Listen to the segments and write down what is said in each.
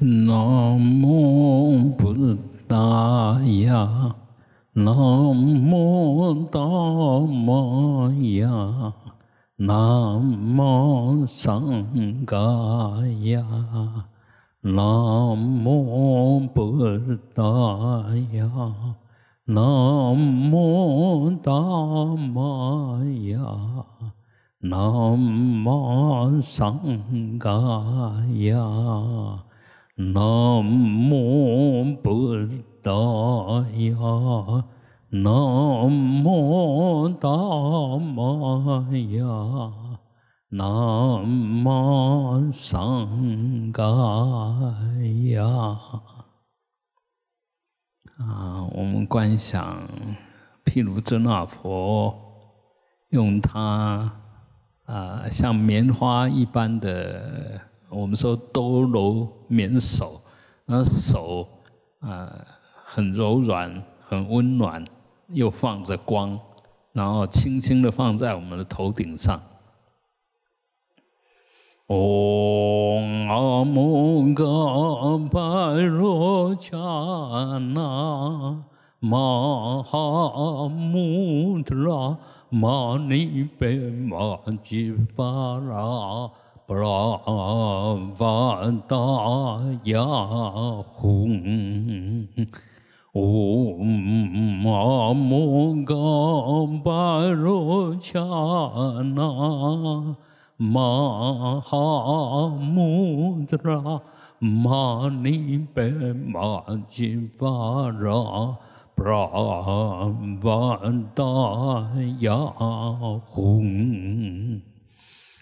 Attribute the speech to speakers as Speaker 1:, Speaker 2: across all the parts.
Speaker 1: 南无布达雅，南无达摩呀，南无桑伽呀，南无布达雅，南无达摩呀，南无桑伽呀。南无布达雅，南无达摩呀，南无桑伽呀。啊，我们观想，譬如真那佛，用他啊，像棉花一般的。我们说多柔绵手，那手啊很柔软，很温暖，又放着光，然后轻轻的放在我们的头顶上。嗡阿姆嘎巴罗伽那玛哈穆特拉玛尼贝玛吉巴拉。布拉瓦达雅吽，嗡阿摩嘎巴罗恰那，玛哈穆达拉玛尼贝玛吉巴拉，布拉瓦达雅吽。嗡阿摩嘎巴罗伽那，玛哈穆特拉玛尼贝玛吉巴拉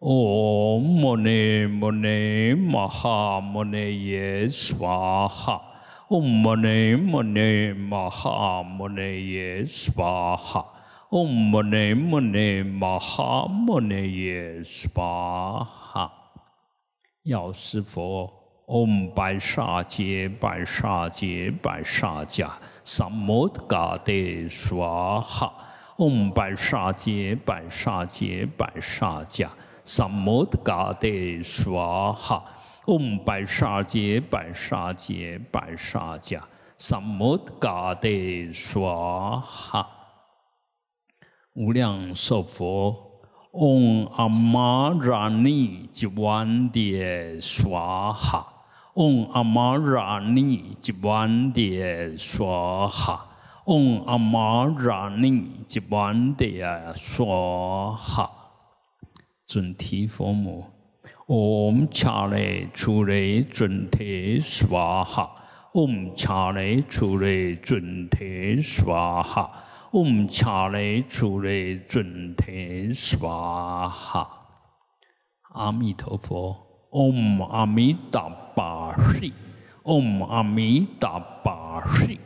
Speaker 1: 唵摩尼摩尼玛哈摩尼耶娑哈，唵摩尼摩尼玛哈摩尼耶娑哈，唵摩尼摩尼玛哈摩尼耶娑哈。药师佛，唵白沙揭白沙揭白沙迦，三摩地嘎帝娑哈，唵白沙揭白沙揭白沙迦。三摩地嘎帝娑哈，嗡白沙揭白沙揭白沙迦，三摩地嘎帝娑哈。无量寿佛，嗡阿玛拉尼吉万迭娑哈，嗡阿玛拉尼吉万迭娑哈，嗡阿玛拉尼吉万迭娑哈。准提佛母，唵伽雷出雷准提娑哈，唵伽雷出雷准提娑哈，唵伽雷出雷准提娑哈。阿弥陀佛，唵阿弥达巴悉，唵阿弥达巴悉，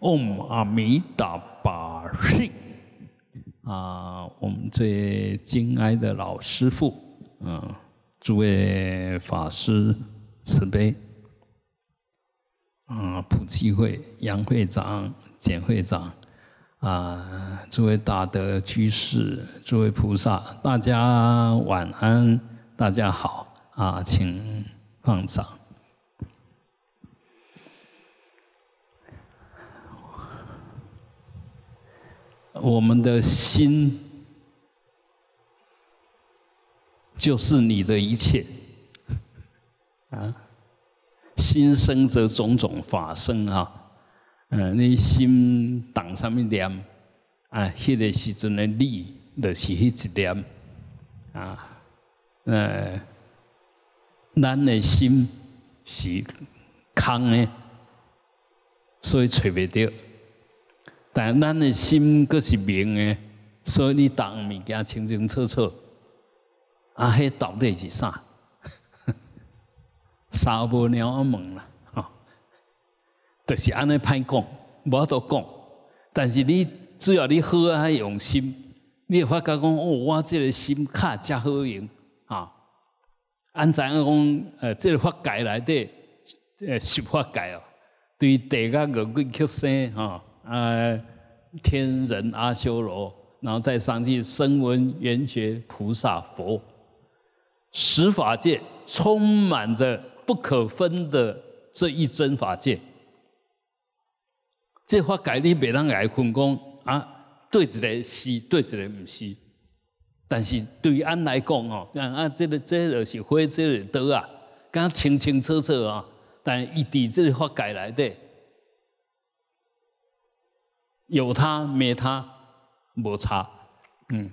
Speaker 1: 唵阿弥达巴悉。啊，我们最敬爱的老师傅，嗯，诸位法师慈悲，啊，普济会杨会长、简会长，啊，诸位大德居士，诸位菩萨，大家晚安，大家好，啊，请放掌。我们的心就是你的一切啊！心生则种种法生啊！嗯，你心当上面念啊，迄个时阵的你，就是迄一念啊。呃，咱的心是空的，所以找不到。但咱的心阁是明的，所以你当物件清清楚楚。啊，迄到底是啥？三无鸟阿问啦，吼，就是安尼歹讲，无法度讲。但是你只要你好啊用心，你会发觉讲哦，我即个心卡真好用啊。安怎讲？呃，这个法界内底，呃，十法界哦，对地甲五鬼曲生吼，呃，天人阿修罗，然后再上去声闻缘觉菩萨佛，十法界充满着不可分的这一真法界。这法界你别人来分工啊，对一个是，对一个唔是。但是对于俺来讲哦，啊，这个这就是灰这个刀啊，刚清清楚楚啊。但一滴这个法界来的，有它没它，无差，嗯，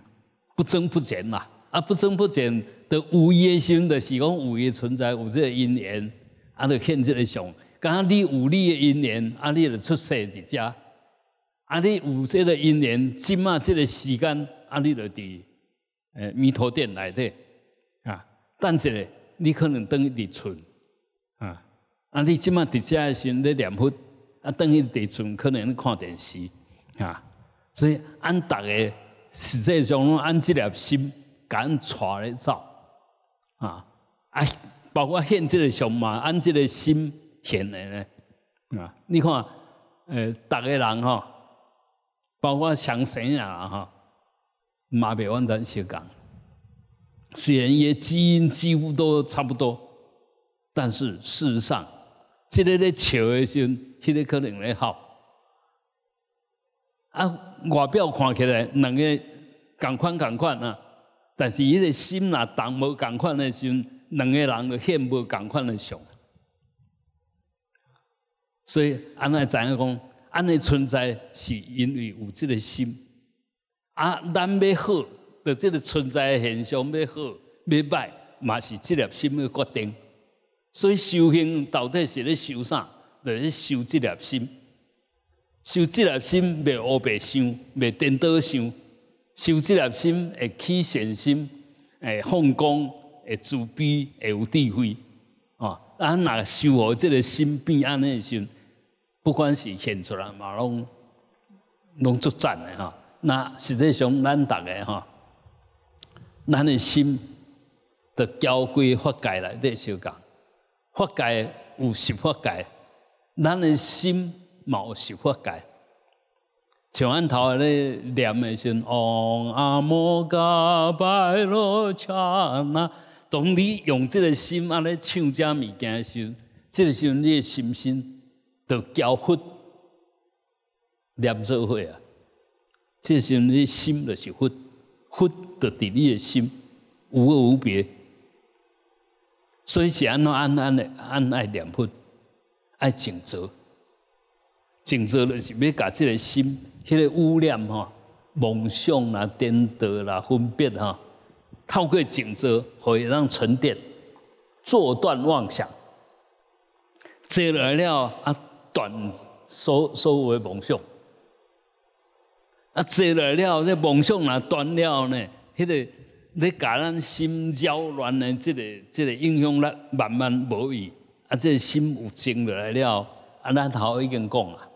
Speaker 1: 不增不减啦。啊，不增不减的无业心的是讲有业存在，有这个因缘，啊，就现这个相。刚你有你的因缘，啊，你就出世伫遮，啊，你有这个因缘，今嘛这个时间，啊，你就伫诶弥陀殿来的啊。等一下，你可能等于伫村啊，啊，你今嘛伫遮的时，你念佛，啊，等于伫村可能看电视啊。所以，按逐个实际上拢按这粒心，敢带来走啊，啊，包括现这个相嘛，按这个心。现的呢啊！你看，呃，逐个人哈，包括上生啊哈，嘛别完全相共。虽然也基因几乎都差不多，但是事实上，这个咧笑的时候，迄个可能咧好。啊，外表看起来两个共款共款啊，但是伊个心呐，动无共款的时阵，两个人就现无共款的相。所以，安尼怎样讲？安尼存在是因为有这个心。啊，咱要好，的这个存在现象要好要歹，嘛是即粒心的决定。所以修行到底是咧修啥？就是修即粒心。修这粒心，未乌白想，未颠倒想。修这粒心会起善心，会放光，会慈悲，会有智慧。啊，咱若修好这个心变安尼时，不管是现出来嘛，拢拢足赞的哈。那实际上，咱大家哈，咱的心的交归法界来底修讲，法界有十法界，咱的心冇十法界。像俺头咧念的时，唵阿摩嘎巴罗恰那，当你用这个心安尼唱这物件时，这个时候你的心心。都交佛念做伙啊！这是你心就是佛，佛的伫你的心无二无别。所以是安怎安安的安爱念佛，爱静坐，静坐就是要把这个心，迄个污念哈、梦想啦、颠倒啦、分别哈，透过静坐可以让沉淀，坐断妄想，坐来了啊！断所所有的梦想，啊，坐来了，这梦想若断了呢？迄个你甲咱心焦乱的即个即个影响力慢慢无去，啊，这个心有静落来了，啊，咱头已经讲啊，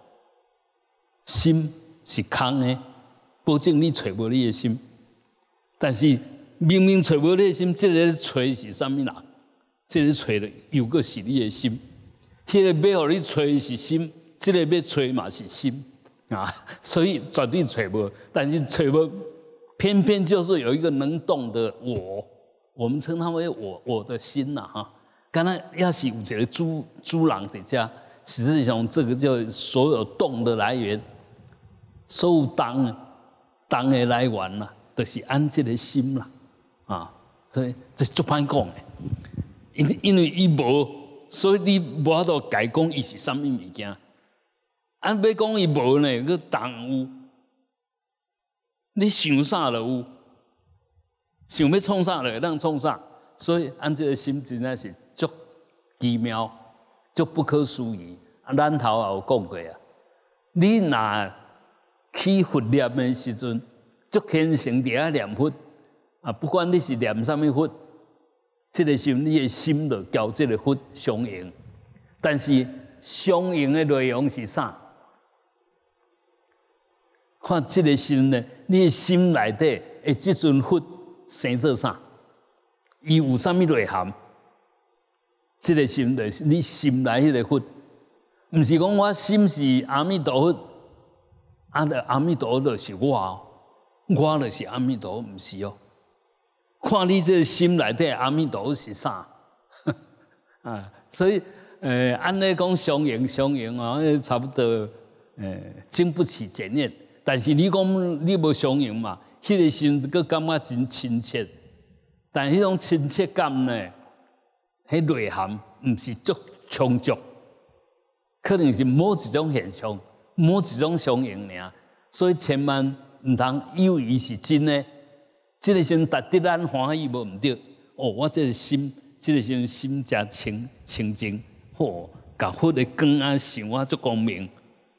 Speaker 1: 心是空的，保证你找无你的心。但是明明找无你的心，这个找是啥物人？这个找的又个是你的心。迄个要互你吹是心，这个要找嘛是心啊，所以绝对找无。但是找无，偏偏就是有一个能动的我，我们称它为我我的心呐哈。刚才要是有一个猪猪狼在家，实际上这个叫所有动的来源，所有当当的来源呐，都是安这个心啦啊。所以这足歹讲的，因因为伊无。所以你无法度改讲伊是啥物物件，安要讲伊无呢？佮动有，你想啥就有，想要创啥就会当创啥。所以安这个心真正是足奇妙、足不可思议。啊，咱头也有讲过啊，你若起佛念的时阵，足虔诚伫遐念佛啊，不管你是念啥物佛。这个时候，你的心就交这个佛相应，但是相应的内容是啥？看这个心呢，你的心内底诶，这尊佛生做啥？伊有啥物内涵？这个心的，你心内迄个佛，毋是讲我心是阿弥陀佛，阿的阿弥陀佛是我，我就是阿弥陀，毋是哦。看你这心内底阿弥陀佛是啥？啊，所以，呃，安尼讲相应相应啊，差不多，呃，经不起检验。但是你讲你无相应嘛，迄个心佫感觉真亲切。但迄种亲切感呢，迄内涵毋是足充足，可能是某一种现象，某一种相应尔。所以千万毋通以为是真诶。这个心达得咱欢喜无毋对，哦，我这个心，这个心心加清清净，嚯，甲佛的光啊想我足光明，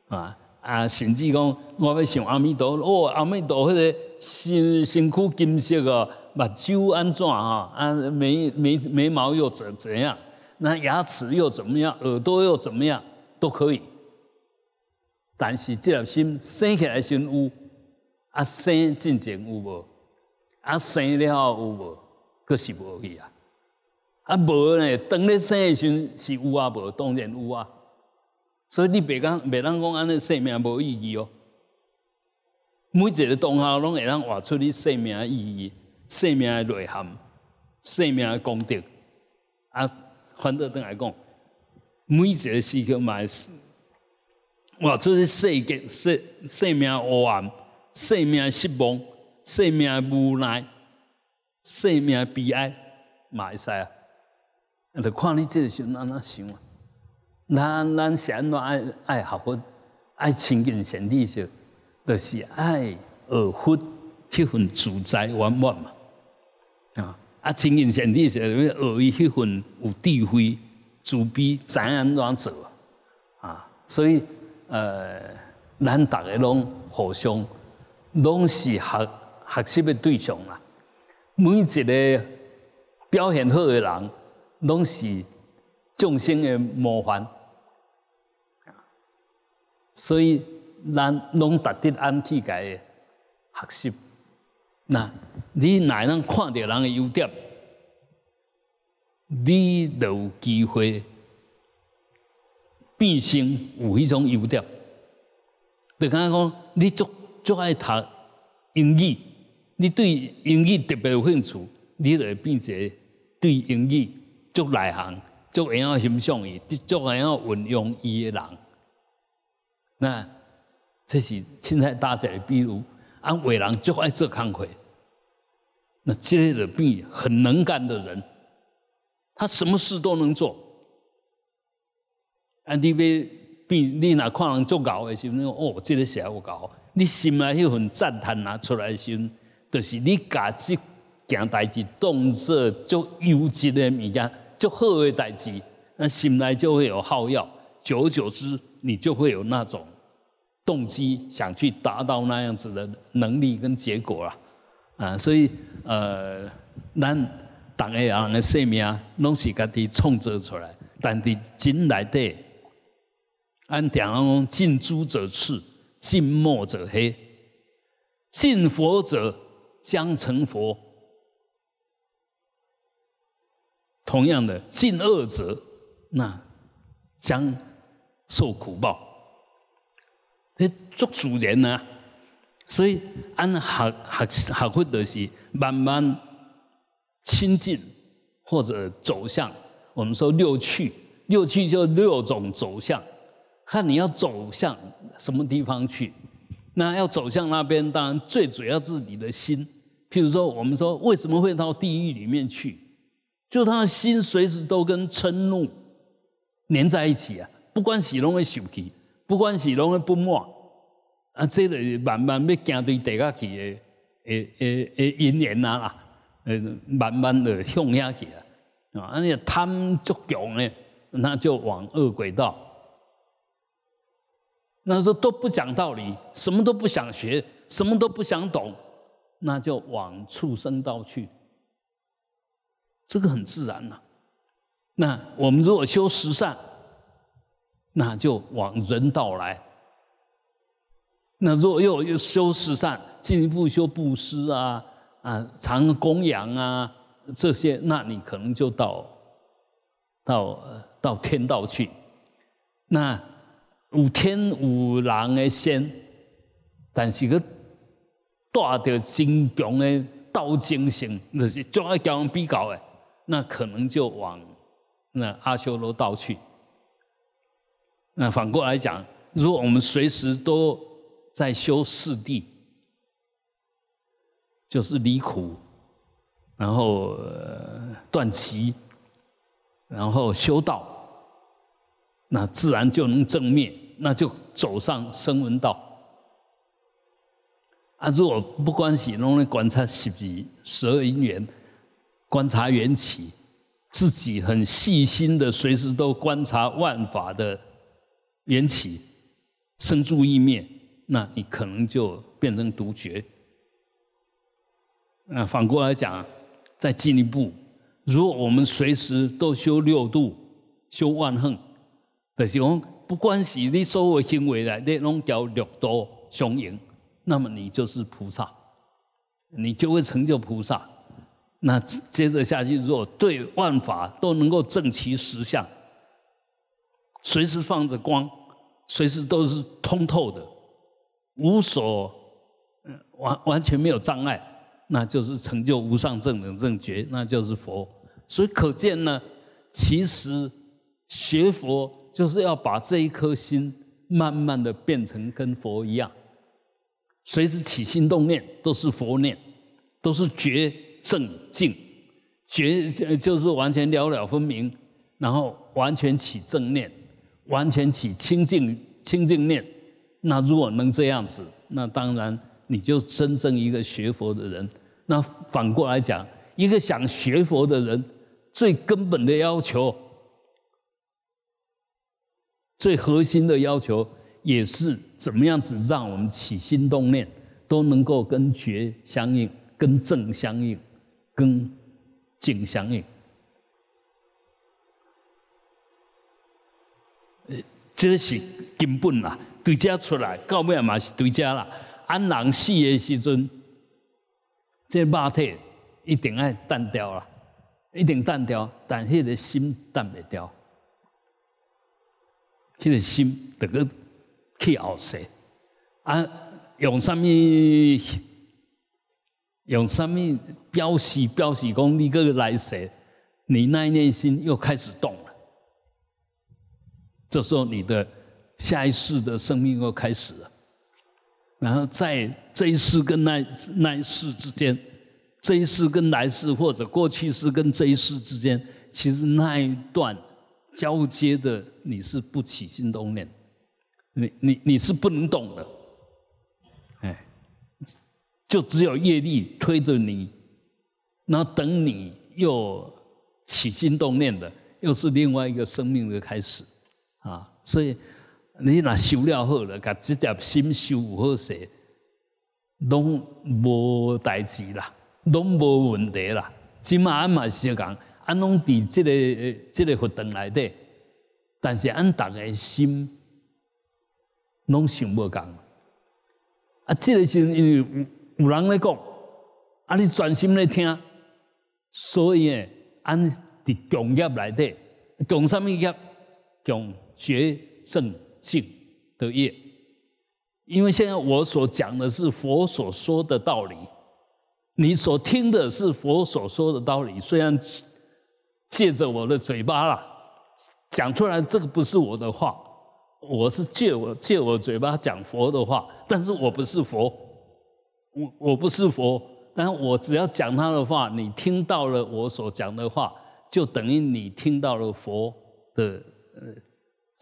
Speaker 1: 啊啊，甚至讲我要想阿弥陀，哦，阿弥陀迄个身身躯金色啊，目睭安怎啊？啊眉眉眉毛又怎怎样？那牙齿又怎么样？耳朵又怎么样？都可以。但是这条心生起来先有，啊生进前有无？啊，生了后有无？佫是无去啊！啊，无呢？当咧生诶时是有啊，无当然有啊。所以你别讲，别当讲安尼生命无意义哦。每一个当下拢会当画出你生命诶意义、生命诶内涵、生命诶功德。啊，反倒等来讲，每一个时刻嘛是画出你世界、生生命黑暗、生命失望。生命无奈，生命悲哀，嘛会使啊！就看你这个时安怎想啊？咱咱是安怎爱爱学佛，爱亲近贤弟时，就是爱学佛迄份自在圆满嘛。啊啊，亲近贤弟时，学伊迄份有智慧、慈悲，知安怎做啊？所以呃，咱逐个拢互相拢是学。学习的对象啦，每一个表现好的人，拢是众生的模范，所以咱拢值得安去个学习。那你哪能看到人的优点，你就有机会变成有迄种优点。就讲讲，你足足爱读英语。你对英语特别有兴趣，你就会变成对英语足内行、足会晓欣赏伊、足会晓运用伊的人。那这是现在大家的比如，啊，伟人足爱做工课，那这类的病很能干的人，他什么事都能做。啊，你要变，你若看人做搞的时候，哦，这个写有搞，你心内迄份赞叹拿出来时。就是你家这件代志动作足优质的物件，就好的代志，那心内就会有好药，久而久之，你就会有那种动机，想去达到那样子的能力跟结果了。啊，所以呃，咱逐个人的生命拢是家己创造出来，但伫真内底，按常讲近朱者赤，近墨者黑，近佛者。将成佛，同样的近恶者，那将受苦报。这做主人呢，所以按学学学会的是慢慢亲近或者走向。我们说六趣，六趣就六种走向，看你要走向什么地方去。那要走向那边，当然最主要是你的心。譬如说，我们说为什么会到地狱里面去？就他的心随时都跟嗔怒连在一起啊！不管是拢会受气，不管是拢会不满啊，这个慢慢要行对地下去的，诶诶诶因缘啊啦，呃，慢慢的向下去啊，啊，那贪足强呢，那就往恶轨道。那时候都不讲道理，什么都不想学，什么都不想懂，那就往畜生道去。这个很自然呐。那我们如果修十善，那就往人道来。那若又又修十善，进一步修布施啊啊，常供养啊这些，那你可能就到到到天道去。那有天有人的仙，但是个带着真强的道精神，就是将来交人比较的，那可能就往那阿修罗道去。那反过来讲，如果我们随时都在修四谛，就是离苦，然后断集，然后修道，那自然就能正灭，那就走上声闻道。啊，如果不关系，弄来观察十几十二因缘，观察缘起，自己很细心的，随时都观察万法的。缘起生住意灭，那你可能就变成独绝。那反过来讲，再进一步，如果我们随时都修六度、修万恨，就是讲不关系你所有行为来，你拢叫六度相应，那么你就是菩萨，你就会成就菩萨。那接着下去，如果对万法都能够正其实相。随时放着光，随时都是通透的，无所完完全没有障碍，那就是成就无上正等正觉，那就是佛。所以可见呢，其实学佛就是要把这一颗心慢慢的变成跟佛一样，随时起心动念都是佛念，都是觉正净，觉就是完全了了分明，然后完全起正念。完全起清净清净念，那如果能这样子，那当然你就真正一个学佛的人。那反过来讲，一个想学佛的人，最根本的要求、最核心的要求，也是怎么样子让我们起心动念都能够跟觉相应、跟正相应、跟净相应。这是根本啦，对家出来，到尾嘛是对家啦。安人死的时阵，这肉体一定爱淡掉啦，一定淡掉，但迄个心淡不掉，迄个心得个去后世啊，用什么？用什么标示？标示讲你个来世，你那一念心又开始动。这时候，你的下一世的生命又开始了。然后在这一世跟那那一世之间，这一世跟来世或者过去世跟这一世之间，其实那一段交接的，你是不起心动念，你你你是不能动的，哎，就只有业力推着你，然后等你又起心动念的，又是另外一个生命的开始。啊，所以你若修了好了，甲即条心修好势，拢无代志啦，拢无问题啦。即嘛俺嘛是讲，俺拢伫这个这个佛堂内底，但是俺逐个心拢想无共。啊，这个是因为有有人咧讲，啊，你专心咧听，所以诶，俺伫共业内底，共什么业？共。觉正净的业，因为现在我所讲的是佛所说的道理，你所听的是佛所说的道理。虽然借着我的嘴巴啦讲出来，这个不是我的话，我是借我借我嘴巴讲佛的话，但是我不是佛，我我不是佛，但我只要讲他的话，你听到了我所讲的话，就等于你听到了佛的呃。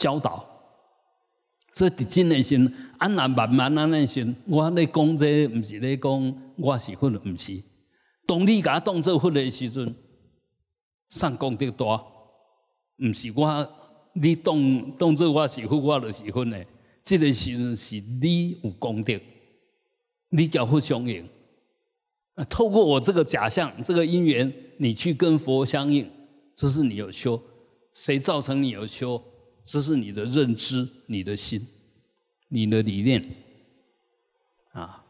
Speaker 1: 教导，这真的是安然慢慢安那是，我咧讲这不是咧讲我是佛，不是。当你甲当做佛的时阵，上功德大，不是我，你当当做我是佛，我就是佛的。这个时阵是你有功德，你叫佛相应。啊，透过我这个假象，这个因缘，你去跟佛相应，这是你有修。谁造成你有修？这是你的认知，你的心，你的理念，啊。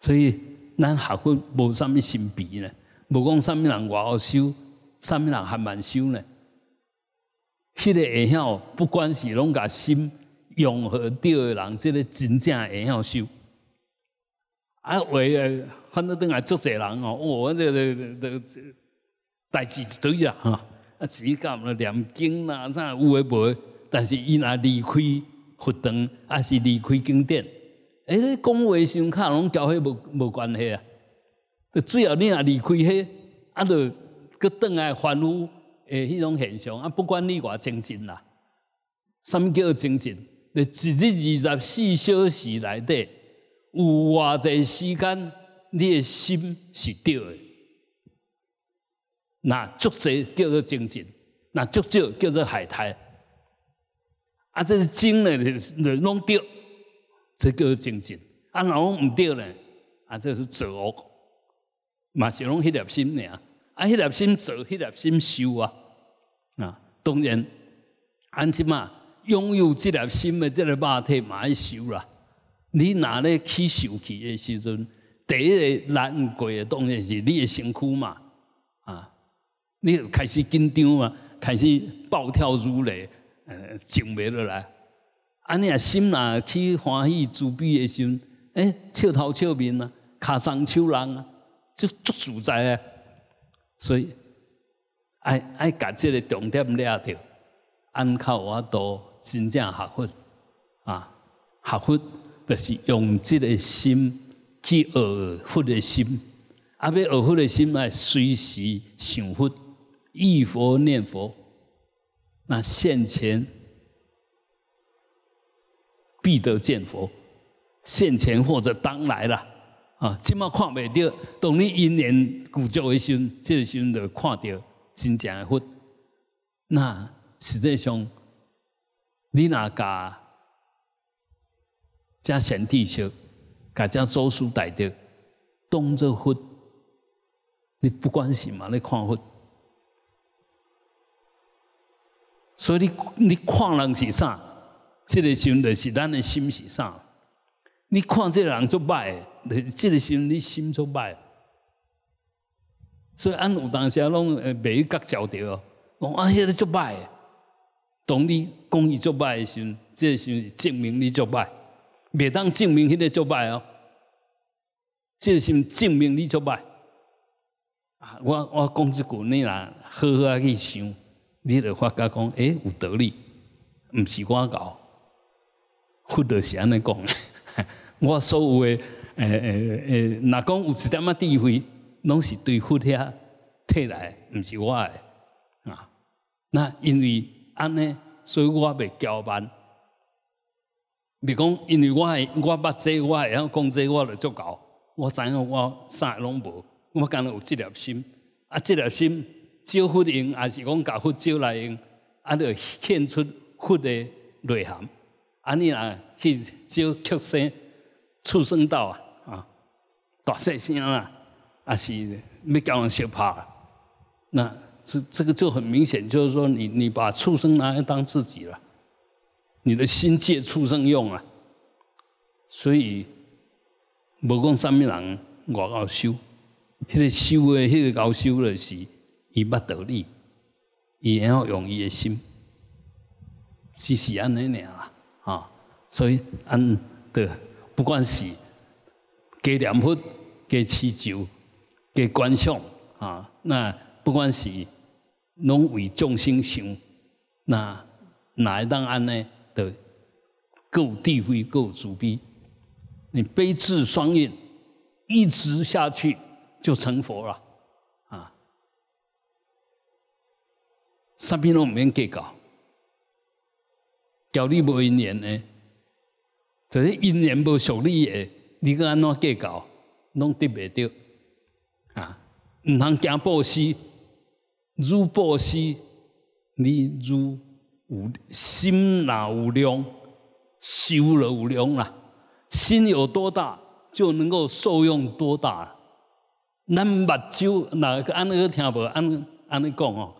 Speaker 1: 所以咱学佛无啥物神秘呢，无讲啥物人外好修，啥物人还蛮修呢？迄个会晓，不管是拢甲心融合掉的人，即个真正会晓修。啊，为诶，反正等下足侪人哦，哦，这个这这代志一堆啊，哈，啊，只干了念经啦，啥有诶无？但是伊若离开佛堂，还是离开经典，诶，讲话上卡拢交迄无无关系啊。最后你若离开迄，啊，就搁倒来反复诶，迄种现象啊，不管你偌精进啦，什么叫精进？你一日二十四小时内底。有偌济时间，你诶心是对诶。那足济叫做精进，那足少叫做海苔。啊，这是精呢，就弄对，这叫精进。啊，若唔对呢，啊，这是折恶，嘛是拢迄粒心尔。啊，迄粒心做，迄粒心修啊。啊，当然，安怎嘛拥有这粒心的这个肉体嘛要修啦。你哪咧起受气的时阵，第一个难过的当然是你的身躯嘛，你开始紧张嘛，开始暴跳如雷，呃，静袂落来。安尼啊心啊，去欢喜自悲的时阵，诶，笑头笑面啊，卡上手人啊，就足自在啊。所以爱爱甲这个重点抓着，安靠我都真正学佛啊，学佛。就是用这个心去学佛的心，啊，要学佛的心来随时想佛、忆佛、念佛，那现前必得见佛，现前或者当来了啊！今麦看未到，当你因缘具足的时阵，这个时阵就看到真正的佛。那实际上，你哪家？加贤弟修，加加周书大德，当作佛，你不关心嘛？你看佛，所以你你看人是啥？这个心就是咱的心是啥？你看这个人做歹，这个心你心做歹。所以按有当时拢呃袂觉交着，讲啊迄个做歹。当你讲伊做歹的时，这个心是证明你做歹。袂当证明迄个作败哦，这是证明你做歹。啊，我我讲一句，你若好好去想，你就发觉讲，诶，有道理，毋是我搞，佛就是安尼讲。我所有诶，诶诶诶，若讲有一点仔智慧，拢是对佛遐摕来，毋是我诶。啊，那因为安尼，所以我袂骄慢。别讲，因为我系我捌这，我会晓讲这，我就足够。我知影我啥拢无，我干有这粒心。啊，这粒心招佛用，还是讲教佛招来用，啊，就献出佛的内涵。啊，你啊去招畜生、畜生道啊，啊，大细声啊，啊是要叫人相拍。那这这个就很明显，就是说你你把畜生拿来当自己了。你的心借畜生用啊，所以无讲什么人外高修，迄个修的，迄个高修的是伊捌道理，伊要用伊的心，只是安尼尔啦啊，所以安的不管是加念佛、加祈求、加观想啊，那不管是拢为众生想，那哪一当安呢？的够地慧够主逼，你悲智双运一直下去就成佛了啊！三品拢唔免计较，交你无因缘呢，就是因缘无属你的，你个安怎计较，拢得袂到啊！唔通惊报施，如报施，你如。有心哪有量，修了有量啦。心有多大，就能够受用多大。咱目睭哪个安尼听无？安安尼讲哦，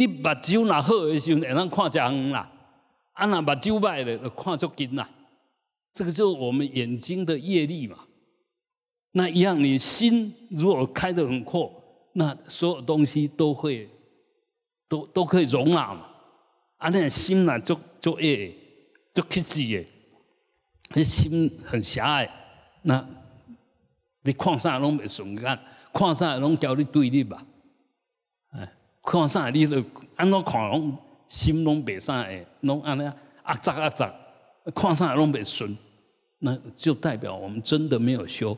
Speaker 1: 你目睭若好的时候，会当看正远啦。啊，若目睭歹咧，就看足近啦。这个就是我们眼睛的业力嘛。那一样，你心如果开得很阔，那所有东西都会都都可以容纳嘛。啊，那心呢，就就诶，就克制诶，你心很狭隘，那你看啥拢袂顺眼，看啥拢叫你对立吧。哎，看啥你都安怎看拢心拢袂啥诶，拢安尼啊杂啊杂，看啥拢袂顺，那就代表我们真的没有修。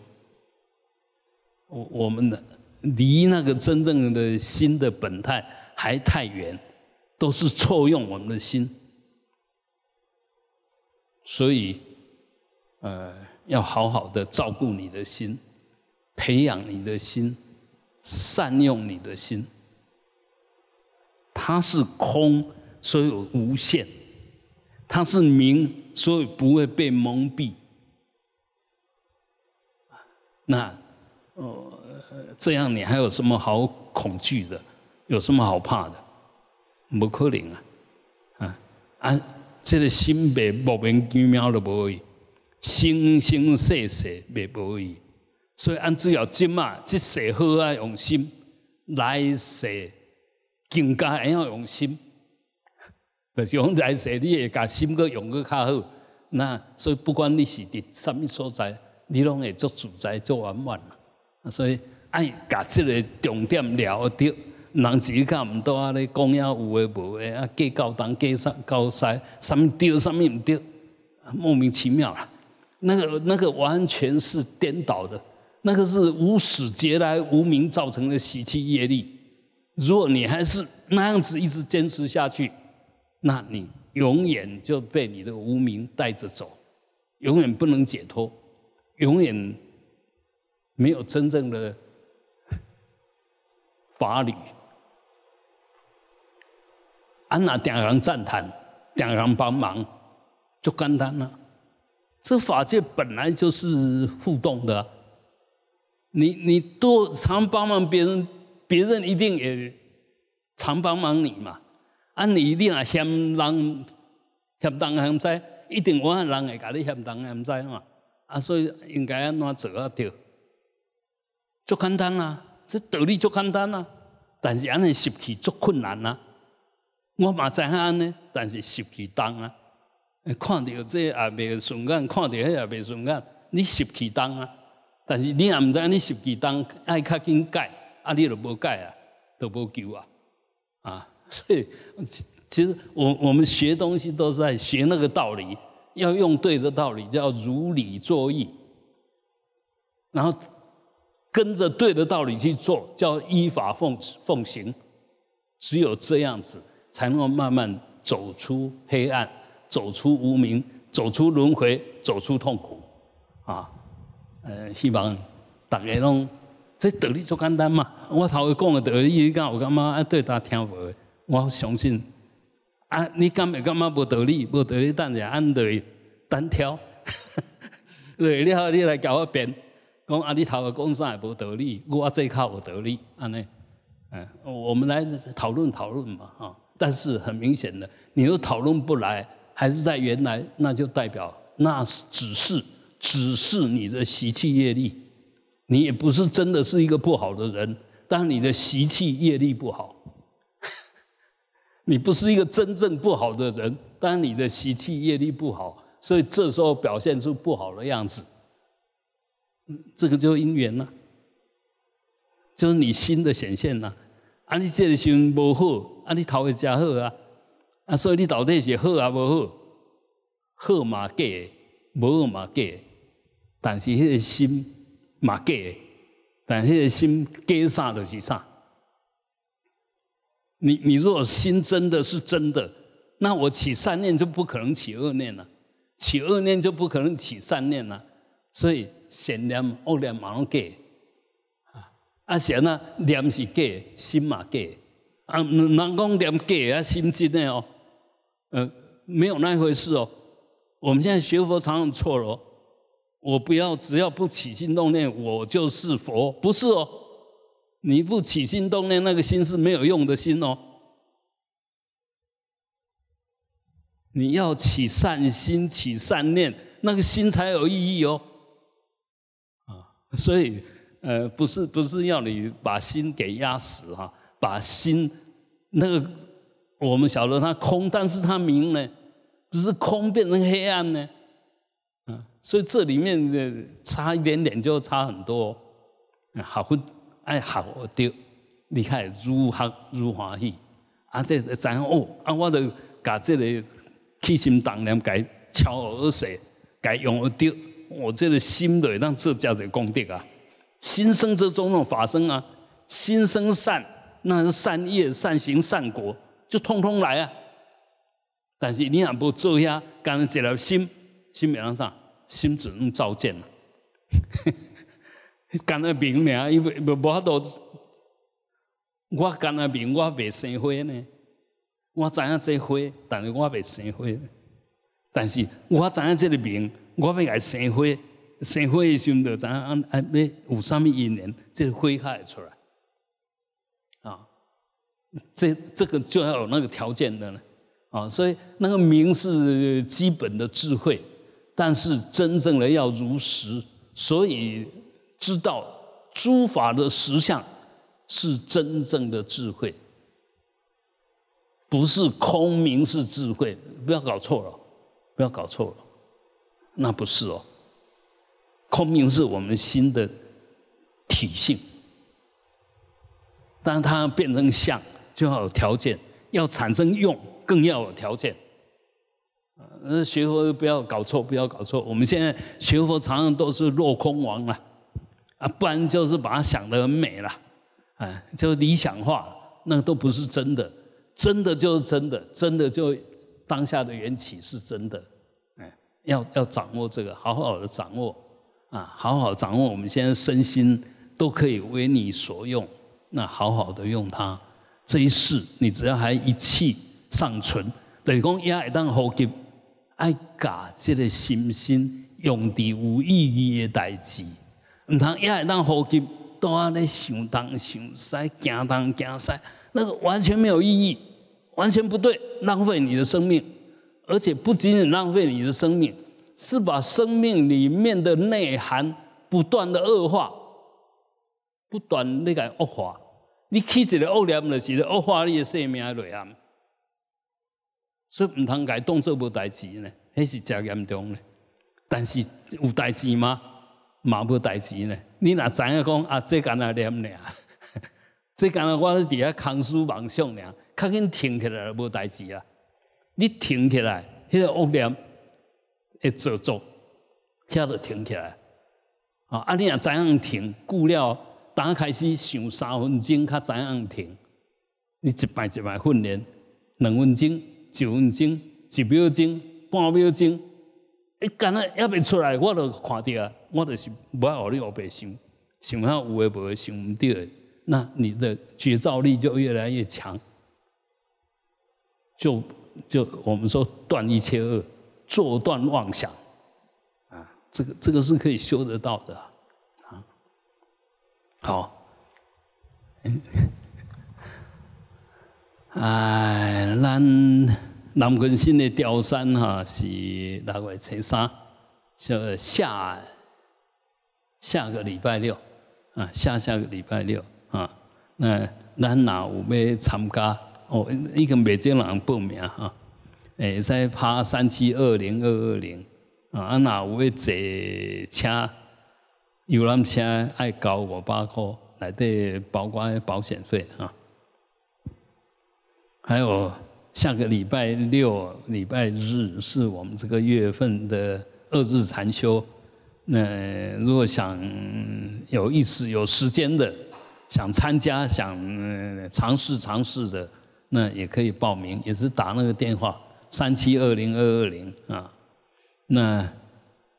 Speaker 1: 我我们的离那个真正的心的本态还太远，都是错用我们的心，所以，呃，要好好的照顾你的心，培养你的心，善用你的心。它是空，所以无限；它是明，所以不会被蒙蔽。那。哦，这样你还有什么好恐惧的？有什么好怕的？不可能啊！啊啊，这个心别莫名其妙的无去，生生世世别无去。所以按只要今嘛，这世好啊用心，来世更加还要用心。就是讲来世你会把心个用个较好，那所以不管你是伫什么所在，你拢会做自在、做圆满。所以爱把这个重点了得，人自己看唔到啊！你讲呀有诶无诶啊？计较东计西，高西，什么对，什么唔对，莫名其妙啦。那个那个完全是颠倒的，那个是无始劫来无名造成的习气业力。如果你还是那样子一直坚持下去，那你永远就被你的无名带着走，永远不能解脱，永远。没有真正的法理，安那点人赞叹，点人帮忙，就简单了。这法界本来就是互动的，你你多常帮忙别人，别人一定也常帮忙你嘛。啊，你一定啊嫌人嫌东嫌西，一定我人会甲你嫌东嫌西嘛。啊，所以应该安怎做啊？对。足简单啦，这道理足简单啦，但是安尼拾起足困难啦。我嘛知影安尼，但是拾起重啊。看到这也未顺眼，看到迄也未顺眼，你拾起重啊。但是你也毋知你拾起重爱较紧改，啊，你就无改啊，都无救啊。啊，所以其实我我们学东西都是在学那个道理，要用对的道理，叫如理作意，然后。跟着对的道理去做，叫依法奉奉行，只有这样子，才能够慢慢走出黑暗，走出无明，走出轮回，走出痛苦。啊，呃，希望大家拢这道理就简单嘛。我头一讲的道理，讲我感觉啊，对他听无，我相信啊，你敢会感觉无道理？无道理，等下按道理单挑，对，你好，你来教我辩。讲啊，你头个讲啥无道理，我这靠有道理，安尼，嗯，我们来讨论讨论嘛，啊。但是很明显的，你又讨论不来，还是在原来，那就代表那是只是只是你的习气业力，你也不是真的是一个不好的人，但你的习气业力不好，你不是一个真正不好的人，但你的习气业力不好，所以这时候表现出不好的样子。这个就因缘了，就是你心的显现呐。啊，你这个心无好，啊，你头会加好啊，啊，所以你到底是好啊无好？好嘛假，无好嘛假。但是迄个心嘛假，但迄个心假啥就是啥。你你如果心真的是真的，那我起善念就不可能起恶念了，起恶念就不可能起善念了，所以。善念恶念嘛拢假，啊啊善啊念是假，心嘛假，啊人讲念假啊心真的哦，呃没有那回事哦。我们现在学佛常常错了，我不要只要不起心动念，我就是佛，不是哦。你不起心动念，那个心是没有用的心哦。你要起善心，起善念。那个心才有意义哦。啊，所以呃，不是不是要你把心给压死哈，把心那个我们晓得它空，但是它明呢，不是空变成黑暗呢。所以这里面的差一点点就差很多。好分爱好丢，你看如何如何去。啊，这知影哦，啊，我就把这个起心动念改敲而写，改用而丢，我这个心的让这叫做功德啊。心生则种种法生啊，心生善，那是善业、善行、善果，就通通来啊。但是你若不做下，干一条心，心面上，心只能照见了。干那明名，因为无无法度。我干那明，我未生花呢。我知影这花，但是我未生花。但是我知影这个名，我要来生花。生花的时候，知影按按要有啥物因缘，这个花开会出来。啊，这这个就要有那个条件的呢。啊，所以那个名是基本的智慧，但是真正的要如实，所以知道诸法的实相是真正的智慧，不是空明是智慧，不要搞错了，不要搞错了，那不是哦，空明是我们心的体性，当它变成相，就要有条件，要产生用。更要有条件，呃，学佛不要搞错，不要搞错。我们现在学佛常常都是落空王了，啊，不然就是把它想得很美了，哎，就理想化，那都不是真的。真的就是真的，真的就当下的缘起是真的，哎，要要掌握这个，好好的掌握，啊，好好掌握。我们现在身心都可以为你所用，那好好的用它。这一世，你只要还一气。尚存，等于讲也会当呼吸，爱把这个心心用伫有意义的代志，唔通也会当呼吸，都安尼想东想西，惊东惊西，那个完全没有意义，完全不对，浪费你的生命，而且不仅仅浪费你的生命，是把生命里面的内涵不断的恶化，不断那个恶化，你起一个恶念就是恶化你的生命内涵。所以唔通改动作无代志呢，迄是真严重呢。但是有代志吗？嘛无代志呢。你若知影讲啊，这干那念呢？这干那我伫遐空思妄想呢，较紧停起来无代志啊。你停起来，迄个恶念会做作，遐就停起来。啊，啊你若知影停，久了，当开始想三分钟，较知影停。你一摆一摆训练，两分钟。一分钟、一秒钟、半秒钟，一干那也未出来，我都看到啊，我就是不爱学你后白想，想下有诶无诶想唔到诶，那你的觉照力就越来越强，就就我们说断一切恶，做断妄想，啊，这个这个是可以修得到的，啊，好，哎，咱南昆新的雕山哈是六月初三，就下下个礼拜六啊，下下个礼拜六啊，那咱哪有要参加？哦，已经未经人报名哈，诶，在拍三七二零二二零啊，啊哪有要坐车游览车爱交五百块，来底包括保险费啊。还有下个礼拜六、礼拜日是我们这个月份的二日禅修。那如果想有意思、有时间的，想参加、想尝试尝试的，那也可以报名，也是打那个电话三七二零二二零啊。那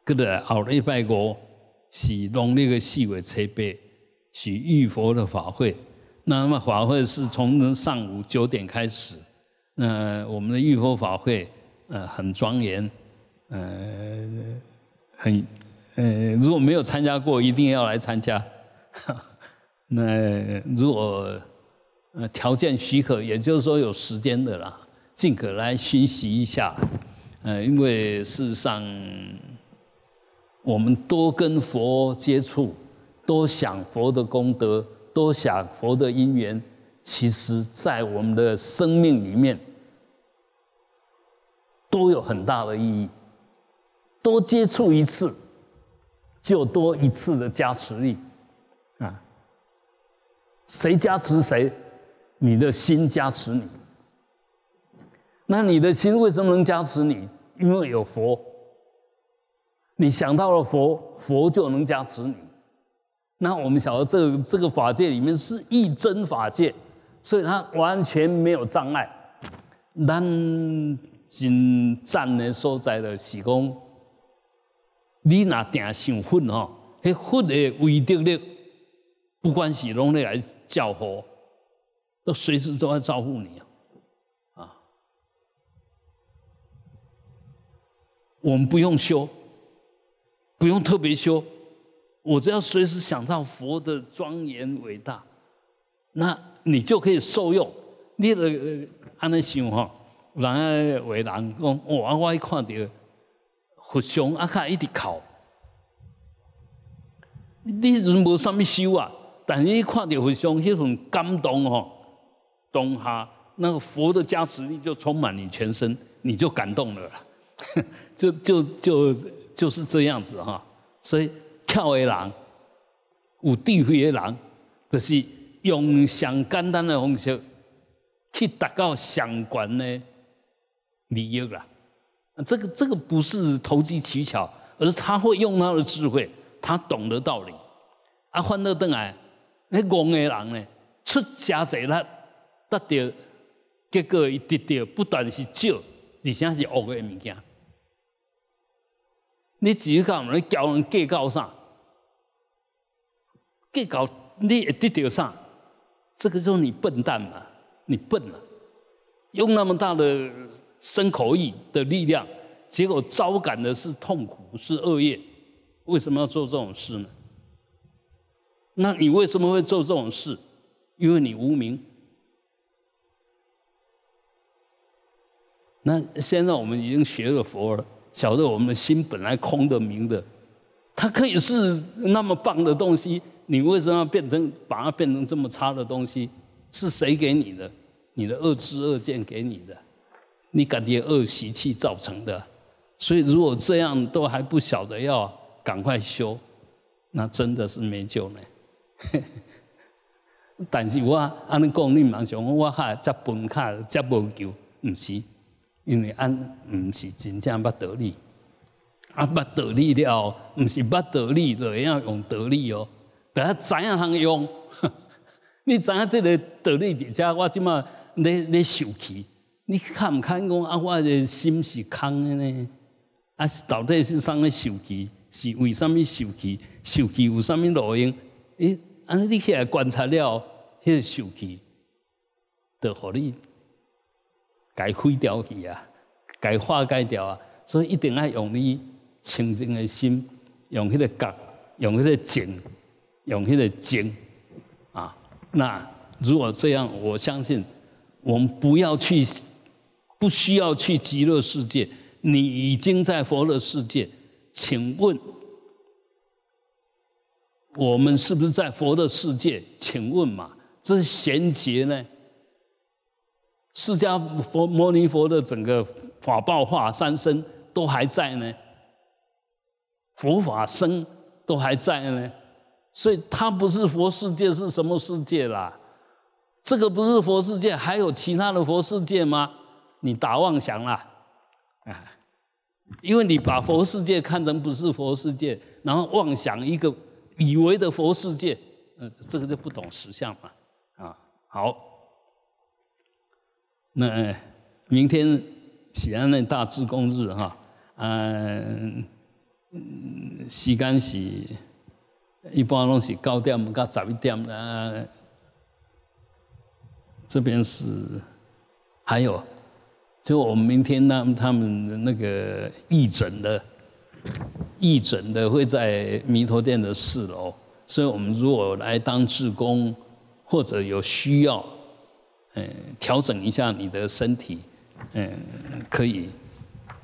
Speaker 1: 个的后礼拜五是农历的四月初八，是玉佛的法会。那么法会是从上午九点开始，那我们的浴佛法会，呃，很庄严，呃，很，呃，如果没有参加过，一定要来参加。那如果呃条件许可，也就是说有时间的啦，尽可来熏习一下。呃，因为事实上，我们多跟佛接触，多想佛的功德，多想佛的因缘，其实在我们的生命里面都有很大的意义。多接触一次，就多一次的加持力啊！谁加持谁？你的心加持你。那你的心为什么能加持你？因为有佛。你想到了佛，佛就能加持你。那我们晓得，这个这个法界里面是一真法界，所以它完全没有障碍。咱真赞的所在的是讲，你若定想佛吼，迄佛的威德力，不管是拢来教佛，都随时都在照顾你啊！啊，我们不用修。不用特别修，我只要随时想到佛的庄严伟大，那你就可以受用。你的安尼想哈，人家为人讲，哇！我一看到佛像啊，卡一直哭。你人无啥物修啊，但是一看到佛像，迄种感动哈，当下那个佛的加持力就充满你全身，你就感动了啦，就就就。就是这样子哈，所以跳的人有智慧的人，就是用上简单的方式去达到相关的利益啦。这个这个不是投机取巧，而是他会用他的智慧，他懂得道理。啊，换到邓来，那戆的人呢，出家侪力得到，结果伊得到不但是少，而且是恶的物件。你自己讲，你教人计较啥？计较你会得到啥？这个就是你笨蛋嘛，你笨了，用那么大的生口意的力量，结果招感的是痛苦，是恶业。为什么要做这种事呢？那你为什么会做这种事？因为你无名。那现在我们已经学了佛了。晓得我们的心本来空的、明的，它可以是那么棒的东西，你为什么要变成把它变成这么差的东西？是谁给你的？你的恶知恶见给你的，你感觉恶习气造成的。所以如果这样都还不晓得要赶快修，那真的是没救了。但是我安尼讲，你蛮想我哈接本卡接无救，唔是。因为俺唔是真正捌得力，啊捌得力了，唔是捌得力就要用得力哦，等下怎样通用？你知影这个得力伫遮，我即马咧咧受气，你看唔看讲啊？我的心是空的呢？啊，到底是啥物受气？是为啥物受气？受气有啥物路用？诶，安尼你起来观察了，迄个受气，就互你。该毁掉去啊，该化解掉啊，所以一定要用你清净的心，用迄个觉，用迄个静，用迄个精啊。那如果这样，我相信我们不要去，不需要去极乐世界，你已经在佛的世界。请问，我们是不是在佛的世界？请问嘛，这是衔接呢？释迦佛摩尼佛的整个法报化三身都还在呢，佛法僧都还在呢，所以它不是佛世界是什么世界啦？这个不是佛世界，还有其他的佛世界吗？你打妄想啦，啊！因为你把佛世界看成不是佛世界，然后妄想一个以为的佛世界，嗯，这个就不懂实相嘛，啊，好。那明天喜安那大智公日哈，嗯，时间是一般拢是九点到十一点啦。这边是还有，就我们明天呢，他们那个义诊的义诊的会在弥陀殿的四楼，所以我们如果来当志工或者有需要。嗯，调整一下你的身体，嗯，可以，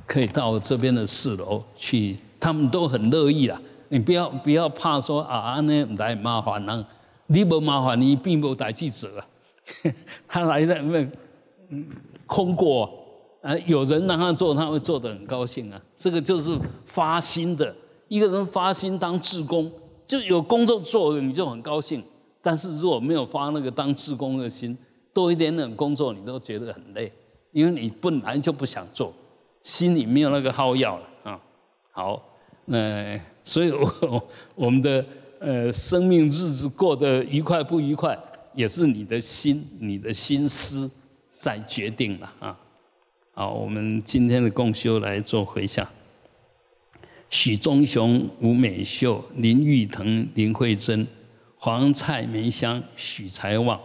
Speaker 1: 可以到这边的四楼去他们都很乐意啦。你不要不要怕说啊，那来麻烦呢，你不麻烦你并不代记者，他来的那空过啊，有人让他做，他会做得很高兴啊。这个就是发心的，一个人发心当志工，就有工作做，你就很高兴。但是如果没有发那个当志工的心，多一点点工作，你都觉得很累，因为你本来就不想做，心里没有那个好要了啊。好，那。所以，我我们的呃生命日子过得愉快不愉快，也是你的心、你的心思在决定了啊。好，我们今天的共修来做回向：许忠雄、吴美秀、林玉腾、林慧珍、黄蔡梅香、许才旺、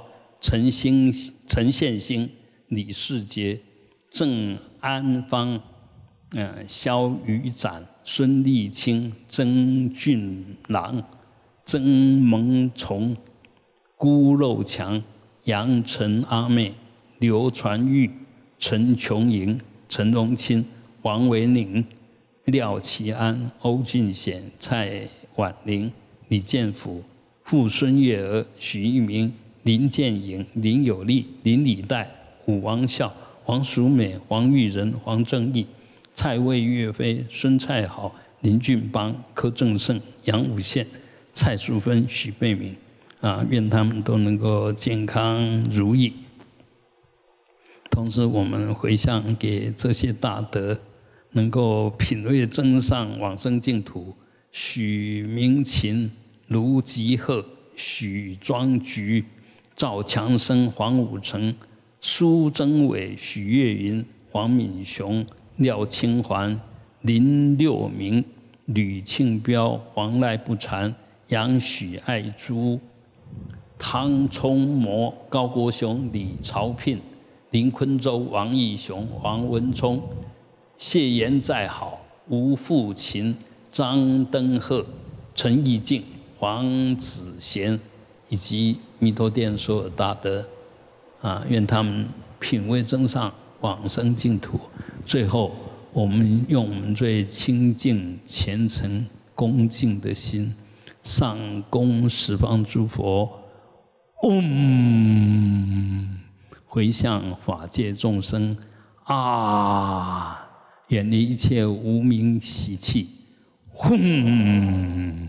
Speaker 1: 陈兴、陈宪兴、李世杰、郑安芳、嗯肖宇展。孙立清、曾俊郎、曾蒙崇、辜肉强、杨陈阿妹、刘传玉、陈琼莹、陈荣清、王维宁、廖其安、欧俊贤、蔡婉玲、李建福、傅孙月娥、许一鸣、林建颖、林有利、林礼代、武王孝、黄淑美、黄玉仁、黄正义。蔡魏岳飞、孙蔡豪、林俊邦、柯正胜、杨武宪、蔡淑芬、许贝明，啊，愿他们都能够健康如意。同时，我们回向给这些大德，能够品位增上往生净土：许明琴、卢吉鹤、许庄菊、赵强生、黄武成、苏贞伟、许月云、黄敏雄。廖清环、林六明、吕庆彪、黄赖不禅、杨许爱珠、汤冲模、高国雄、李朝聘、林坤洲、王义雄、黄文聪、谢延在好、吴富琴、张登鹤、陈义静、黄子贤，以及弥陀殿所有大德，啊，愿他们品位增上，往生净土。最后，我们用我们最清净、虔诚、恭敬的心，上供十方诸佛，嗡，回向法界众生，啊，远离一切无名习气，嗡。